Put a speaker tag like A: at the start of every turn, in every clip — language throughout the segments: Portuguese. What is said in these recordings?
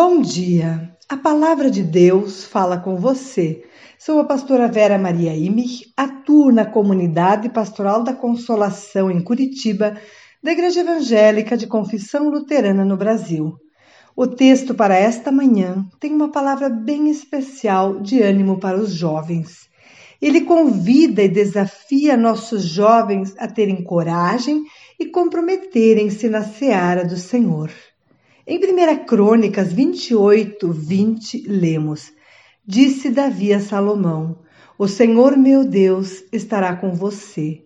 A: Bom dia! A palavra de Deus fala com você. Sou a pastora Vera Maria Imich, atuo na comunidade pastoral da Consolação em Curitiba, da Igreja Evangélica de Confissão Luterana no Brasil. O texto para esta manhã tem uma palavra bem especial de ânimo para os jovens. Ele convida e desafia nossos jovens a terem coragem e comprometerem-se na seara do Senhor. Em 1 Crônicas 28, 20, lemos: Disse Davi a Salomão: O Senhor meu Deus estará com você.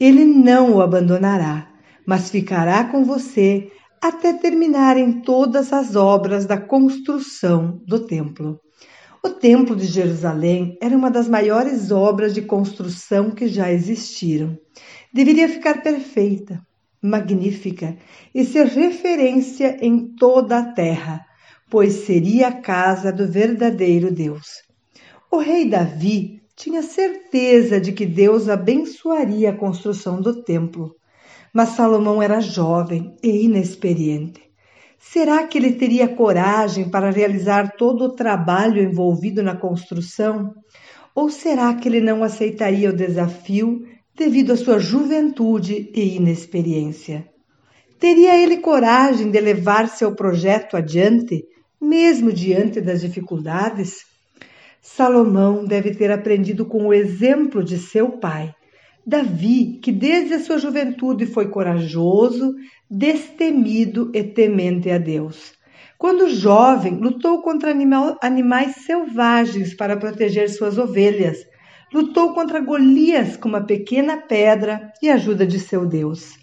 A: Ele não o abandonará, mas ficará com você até terminarem todas as obras da construção do templo. O Templo de Jerusalém era uma das maiores obras de construção que já existiram. Deveria ficar perfeita, magnífica e ser referência em toda a terra, pois seria a casa do verdadeiro Deus. O rei Davi tinha certeza de que Deus abençoaria a construção do templo, mas Salomão era jovem e inexperiente. Será que ele teria coragem para realizar todo o trabalho envolvido na construção? Ou será que ele não aceitaria o desafio devido à sua juventude e inexperiência. Teria ele coragem de levar seu projeto adiante, mesmo diante das dificuldades? Salomão deve ter aprendido com o exemplo de seu pai, Davi, que desde a sua juventude foi corajoso, destemido e temente a Deus. Quando jovem, lutou contra animal, animais selvagens para proteger suas ovelhas, lutou contra Golias com uma pequena pedra e ajuda de seu Deus.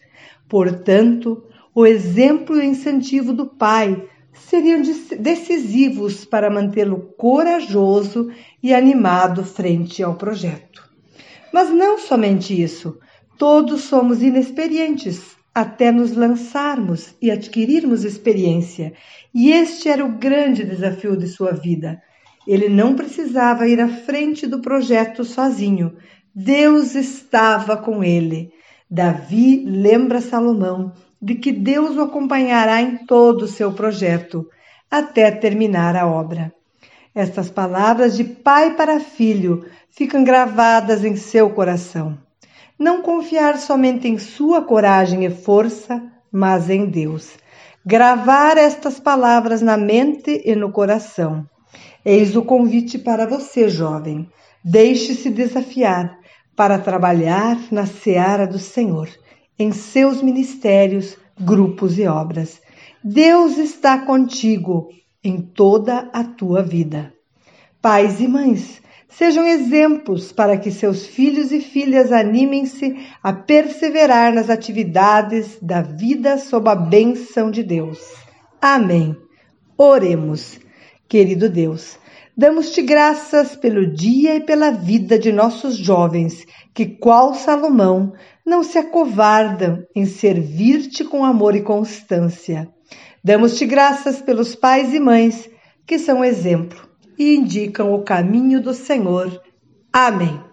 A: Portanto, o exemplo e o incentivo do pai seriam decisivos para mantê-lo corajoso e animado frente ao projeto. Mas não somente isso, todos somos inexperientes até nos lançarmos e adquirirmos experiência, e este era o grande desafio de sua vida ele não precisava ir à frente do projeto sozinho. Deus estava com ele. Davi lembra Salomão de que Deus o acompanhará em todo o seu projeto, até terminar a obra. Estas palavras de pai para filho ficam gravadas em seu coração. Não confiar somente em sua coragem e força, mas em Deus. Gravar estas palavras na mente e no coração. Eis o convite para você, jovem. Deixe-se desafiar para trabalhar na seara do Senhor, em seus ministérios, grupos e obras. Deus está contigo em toda a tua vida. Pais e mães, sejam exemplos para que seus filhos e filhas animem-se a perseverar nas atividades da vida sob a bênção de Deus. Amém. Oremos. Querido Deus, damos-te graças pelo dia e pela vida de nossos jovens, que, qual Salomão, não se acovardam em servir-te com amor e constância. Damos-te graças pelos pais e mães que são exemplo e indicam o caminho do Senhor. Amém.